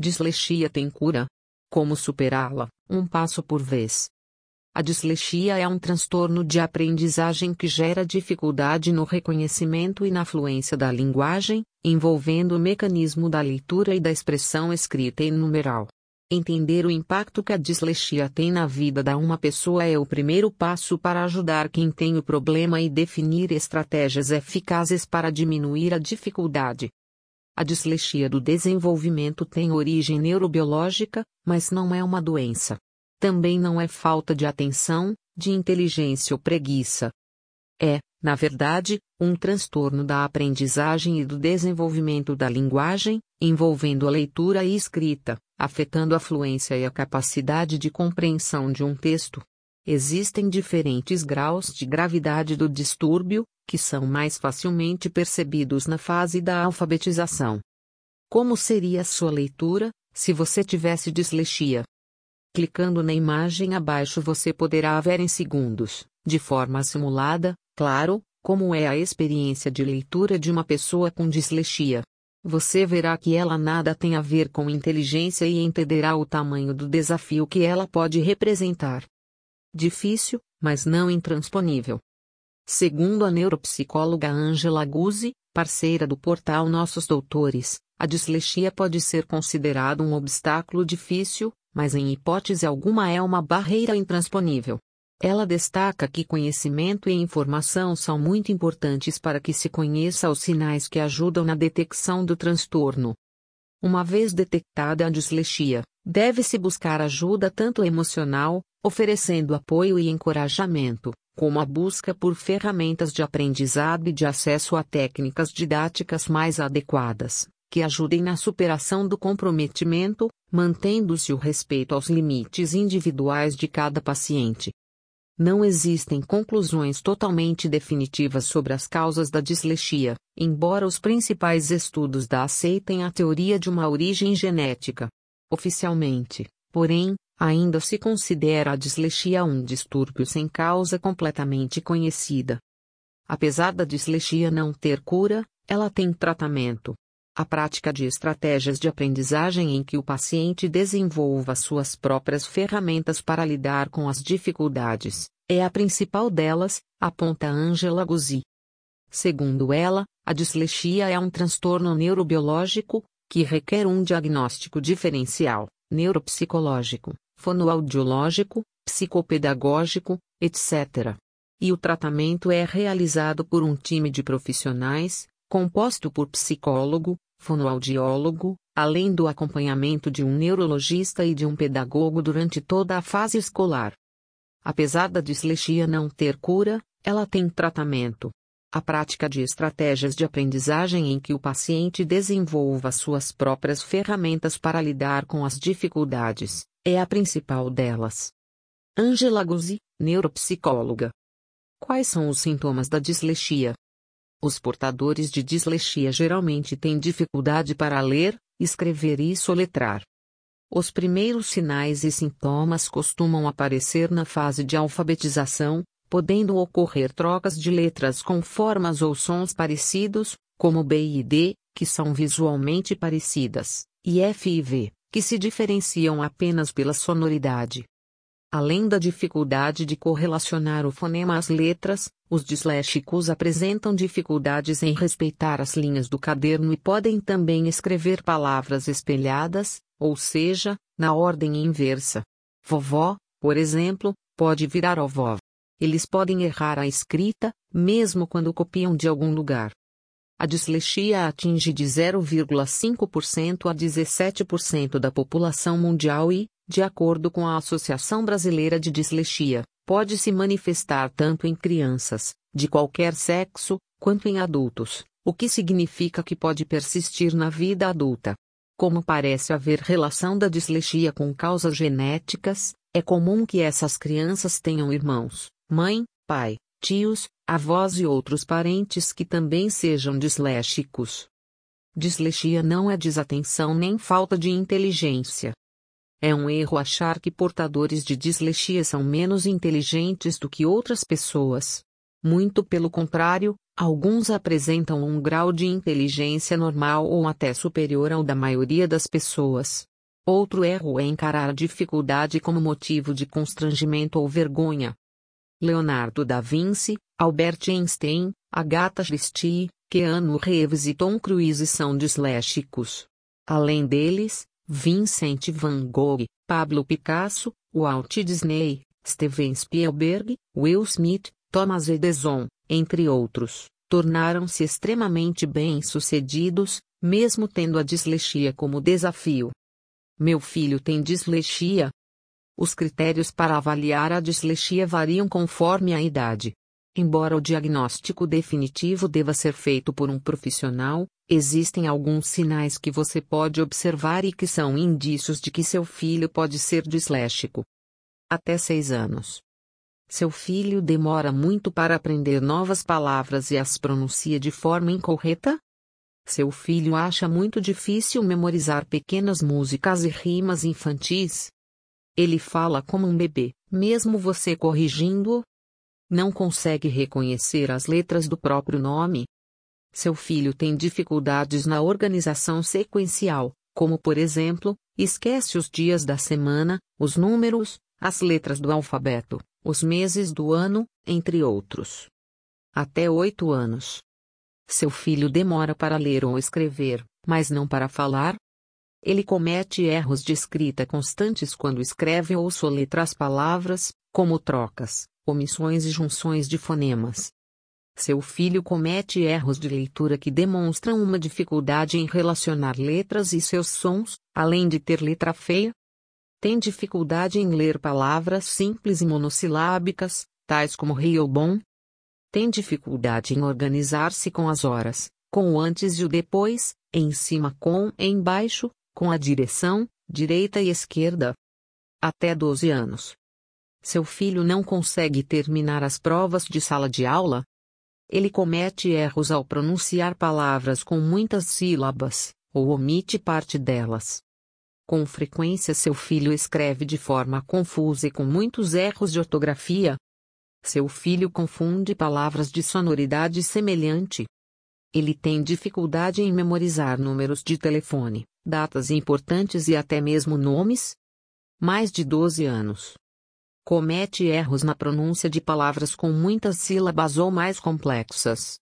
Dislexia tem cura? Como superá-la, um passo por vez. A dislexia é um transtorno de aprendizagem que gera dificuldade no reconhecimento e na fluência da linguagem, envolvendo o mecanismo da leitura e da expressão escrita em numeral. Entender o impacto que a dislexia tem na vida da uma pessoa é o primeiro passo para ajudar quem tem o problema e definir estratégias eficazes para diminuir a dificuldade. A dislexia do desenvolvimento tem origem neurobiológica, mas não é uma doença. Também não é falta de atenção, de inteligência ou preguiça. É, na verdade, um transtorno da aprendizagem e do desenvolvimento da linguagem, envolvendo a leitura e escrita, afetando a fluência e a capacidade de compreensão de um texto. Existem diferentes graus de gravidade do distúrbio, que são mais facilmente percebidos na fase da alfabetização. Como seria sua leitura, se você tivesse dislexia? Clicando na imagem abaixo você poderá ver em segundos, de forma simulada, claro, como é a experiência de leitura de uma pessoa com dislexia. Você verá que ela nada tem a ver com inteligência e entenderá o tamanho do desafio que ela pode representar. Difícil, mas não intransponível. Segundo a neuropsicóloga Angela Guzzi, parceira do portal Nossos Doutores, a dislexia pode ser considerado um obstáculo difícil, mas em hipótese alguma é uma barreira intransponível. Ela destaca que conhecimento e informação são muito importantes para que se conheça os sinais que ajudam na detecção do transtorno. Uma vez detectada a dislexia, deve-se buscar ajuda tanto emocional, oferecendo apoio e encorajamento, como a busca por ferramentas de aprendizado e de acesso a técnicas didáticas mais adequadas, que ajudem na superação do comprometimento, mantendo-se o respeito aos limites individuais de cada paciente. Não existem conclusões totalmente definitivas sobre as causas da dislexia, embora os principais estudos da aceitem a teoria de uma origem genética. Oficialmente, porém, Ainda se considera a dislexia um distúrbio sem causa completamente conhecida. Apesar da dislexia não ter cura, ela tem tratamento. A prática de estratégias de aprendizagem em que o paciente desenvolva suas próprias ferramentas para lidar com as dificuldades é a principal delas, aponta Angela Guzzi. Segundo ela, a dislexia é um transtorno neurobiológico que requer um diagnóstico diferencial, neuropsicológico, fonoaudiológico, psicopedagógico, etc. E o tratamento é realizado por um time de profissionais, composto por psicólogo, fonoaudiólogo, além do acompanhamento de um neurologista e de um pedagogo durante toda a fase escolar. Apesar da dislexia não ter cura, ela tem tratamento. A prática de estratégias de aprendizagem em que o paciente desenvolva suas próprias ferramentas para lidar com as dificuldades, é a principal delas. Angela Guzzi, neuropsicóloga. Quais são os sintomas da dislexia? Os portadores de dislexia geralmente têm dificuldade para ler, escrever e soletrar. Os primeiros sinais e sintomas costumam aparecer na fase de alfabetização, podendo ocorrer trocas de letras com formas ou sons parecidos, como B e D, que são visualmente parecidas, e F e V que se diferenciam apenas pela sonoridade. Além da dificuldade de correlacionar o fonema às letras, os disléxicos apresentam dificuldades em respeitar as linhas do caderno e podem também escrever palavras espelhadas, ou seja, na ordem inversa. Vovó, por exemplo, pode virar ovó. Eles podem errar a escrita, mesmo quando copiam de algum lugar a dislexia atinge de 0,5% a 17% da população mundial e, de acordo com a Associação Brasileira de Dislexia, pode se manifestar tanto em crianças, de qualquer sexo, quanto em adultos, o que significa que pode persistir na vida adulta. Como parece haver relação da dislexia com causas genéticas, é comum que essas crianças tenham irmãos, mãe, pai, tios, avós e outros parentes que também sejam disléxicos. Dislexia não é desatenção nem falta de inteligência. É um erro achar que portadores de dislexia são menos inteligentes do que outras pessoas. Muito pelo contrário, alguns apresentam um grau de inteligência normal ou até superior ao da maioria das pessoas. Outro erro é encarar a dificuldade como motivo de constrangimento ou vergonha. Leonardo da Vinci, Albert Einstein, Agatha Christie, Keanu Reeves e Tom Cruise são disléxicos. Além deles, Vincent van Gogh, Pablo Picasso, Walt Disney, Steven Spielberg, Will Smith, Thomas Edison, entre outros, tornaram-se extremamente bem-sucedidos, mesmo tendo a dislexia como desafio. Meu filho tem dislexia? Os critérios para avaliar a dislexia variam conforme a idade. Embora o diagnóstico definitivo deva ser feito por um profissional, existem alguns sinais que você pode observar e que são indícios de que seu filho pode ser disléxico. Até 6 anos. Seu filho demora muito para aprender novas palavras e as pronuncia de forma incorreta? Seu filho acha muito difícil memorizar pequenas músicas e rimas infantis? Ele fala como um bebê, mesmo você corrigindo-o? Não consegue reconhecer as letras do próprio nome? Seu filho tem dificuldades na organização sequencial, como por exemplo, esquece os dias da semana, os números, as letras do alfabeto, os meses do ano, entre outros. Até oito anos. Seu filho demora para ler ou escrever, mas não para falar? Ele comete erros de escrita constantes quando escreve ou soletra as palavras, como trocas, omissões e junções de fonemas. Seu filho comete erros de leitura que demonstram uma dificuldade em relacionar letras e seus sons, além de ter letra feia? Tem dificuldade em ler palavras simples e monossilábicas, tais como rio ou bom? Tem dificuldade em organizar-se com as horas, com o antes e o depois, em cima com embaixo, com a direção, direita e esquerda? Até 12 anos. Seu filho não consegue terminar as provas de sala de aula? Ele comete erros ao pronunciar palavras com muitas sílabas, ou omite parte delas. Com frequência, seu filho escreve de forma confusa e com muitos erros de ortografia. Seu filho confunde palavras de sonoridade semelhante. Ele tem dificuldade em memorizar números de telefone, datas importantes e até mesmo nomes? Mais de 12 anos comete erros na pronúncia de palavras com muitas sílabas ou mais complexas.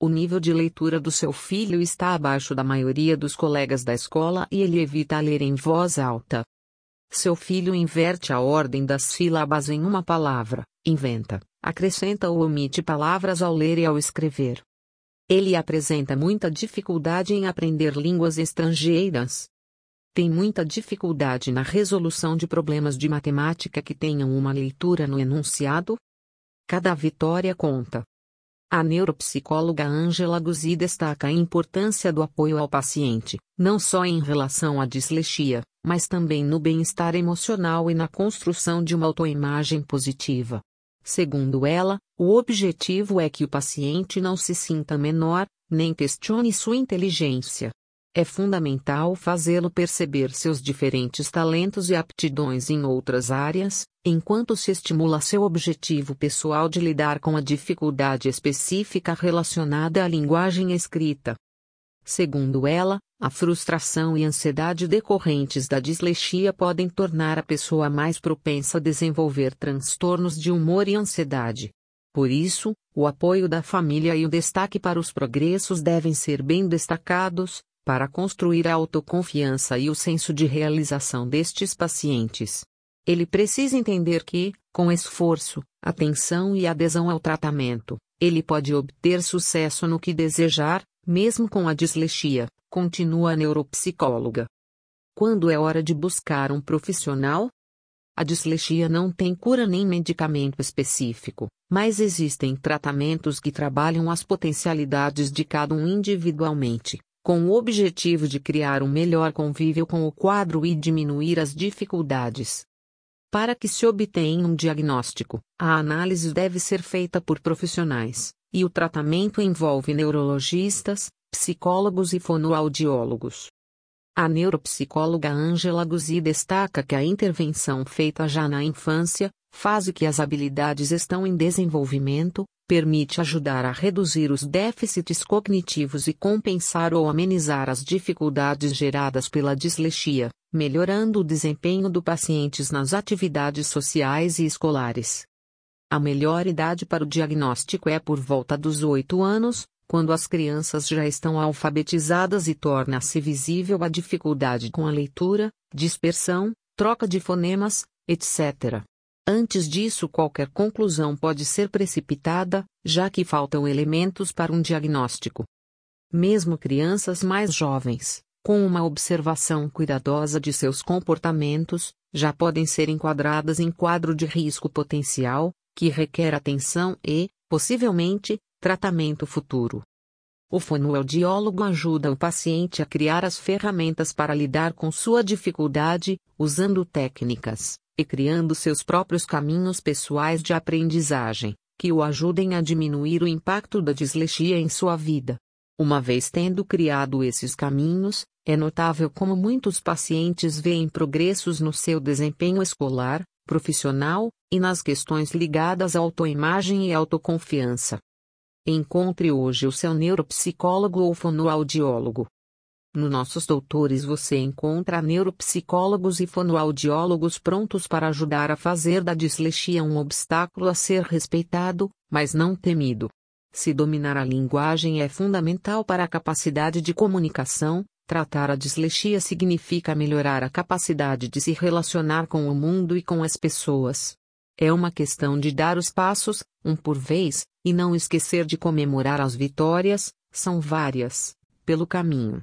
O nível de leitura do seu filho está abaixo da maioria dos colegas da escola e ele evita ler em voz alta. Seu filho inverte a ordem das sílabas em uma palavra, inventa, acrescenta ou omite palavras ao ler e ao escrever. Ele apresenta muita dificuldade em aprender línguas estrangeiras, tem muita dificuldade na resolução de problemas de matemática que tenham uma leitura no enunciado? Cada vitória conta. A neuropsicóloga Angela Guzzi destaca a importância do apoio ao paciente, não só em relação à dislexia, mas também no bem-estar emocional e na construção de uma autoimagem positiva. Segundo ela, o objetivo é que o paciente não se sinta menor, nem questione sua inteligência. É fundamental fazê-lo perceber seus diferentes talentos e aptidões em outras áreas, enquanto se estimula seu objetivo pessoal de lidar com a dificuldade específica relacionada à linguagem escrita. Segundo ela, a frustração e ansiedade decorrentes da dislexia podem tornar a pessoa mais propensa a desenvolver transtornos de humor e ansiedade. Por isso, o apoio da família e o destaque para os progressos devem ser bem destacados, para construir a autoconfiança e o senso de realização destes pacientes. Ele precisa entender que, com esforço, atenção e adesão ao tratamento, ele pode obter sucesso no que desejar, mesmo com a dislexia, continua a neuropsicóloga. Quando é hora de buscar um profissional? A dislexia não tem cura nem medicamento específico, mas existem tratamentos que trabalham as potencialidades de cada um individualmente com o objetivo de criar um melhor convívio com o quadro e diminuir as dificuldades. Para que se obtenha um diagnóstico, a análise deve ser feita por profissionais, e o tratamento envolve neurologistas, psicólogos e fonoaudiólogos. A neuropsicóloga Angela Guzzi destaca que a intervenção feita já na infância, fase que as habilidades estão em desenvolvimento, permite ajudar a reduzir os déficits cognitivos e compensar ou amenizar as dificuldades geradas pela dislexia, melhorando o desempenho do paciente nas atividades sociais e escolares. A melhor idade para o diagnóstico é por volta dos 8 anos, quando as crianças já estão alfabetizadas e torna-se visível a dificuldade com a leitura, dispersão, troca de fonemas, etc. Antes disso, qualquer conclusão pode ser precipitada, já que faltam elementos para um diagnóstico. Mesmo crianças mais jovens, com uma observação cuidadosa de seus comportamentos, já podem ser enquadradas em quadro de risco potencial, que requer atenção e, possivelmente, tratamento futuro. O fonoaudiólogo ajuda o paciente a criar as ferramentas para lidar com sua dificuldade, usando técnicas e criando seus próprios caminhos pessoais de aprendizagem, que o ajudem a diminuir o impacto da dislexia em sua vida. Uma vez tendo criado esses caminhos, é notável como muitos pacientes veem progressos no seu desempenho escolar, profissional e nas questões ligadas à autoimagem e autoconfiança. Encontre hoje o seu neuropsicólogo ou fonoaudiólogo. No nossos doutores você encontra neuropsicólogos e fonoaudiólogos prontos para ajudar a fazer da dislexia um obstáculo a ser respeitado, mas não temido. Se dominar a linguagem é fundamental para a capacidade de comunicação, tratar a dislexia significa melhorar a capacidade de se relacionar com o mundo e com as pessoas. É uma questão de dar os passos, um por vez, e não esquecer de comemorar as vitórias, são várias, pelo caminho.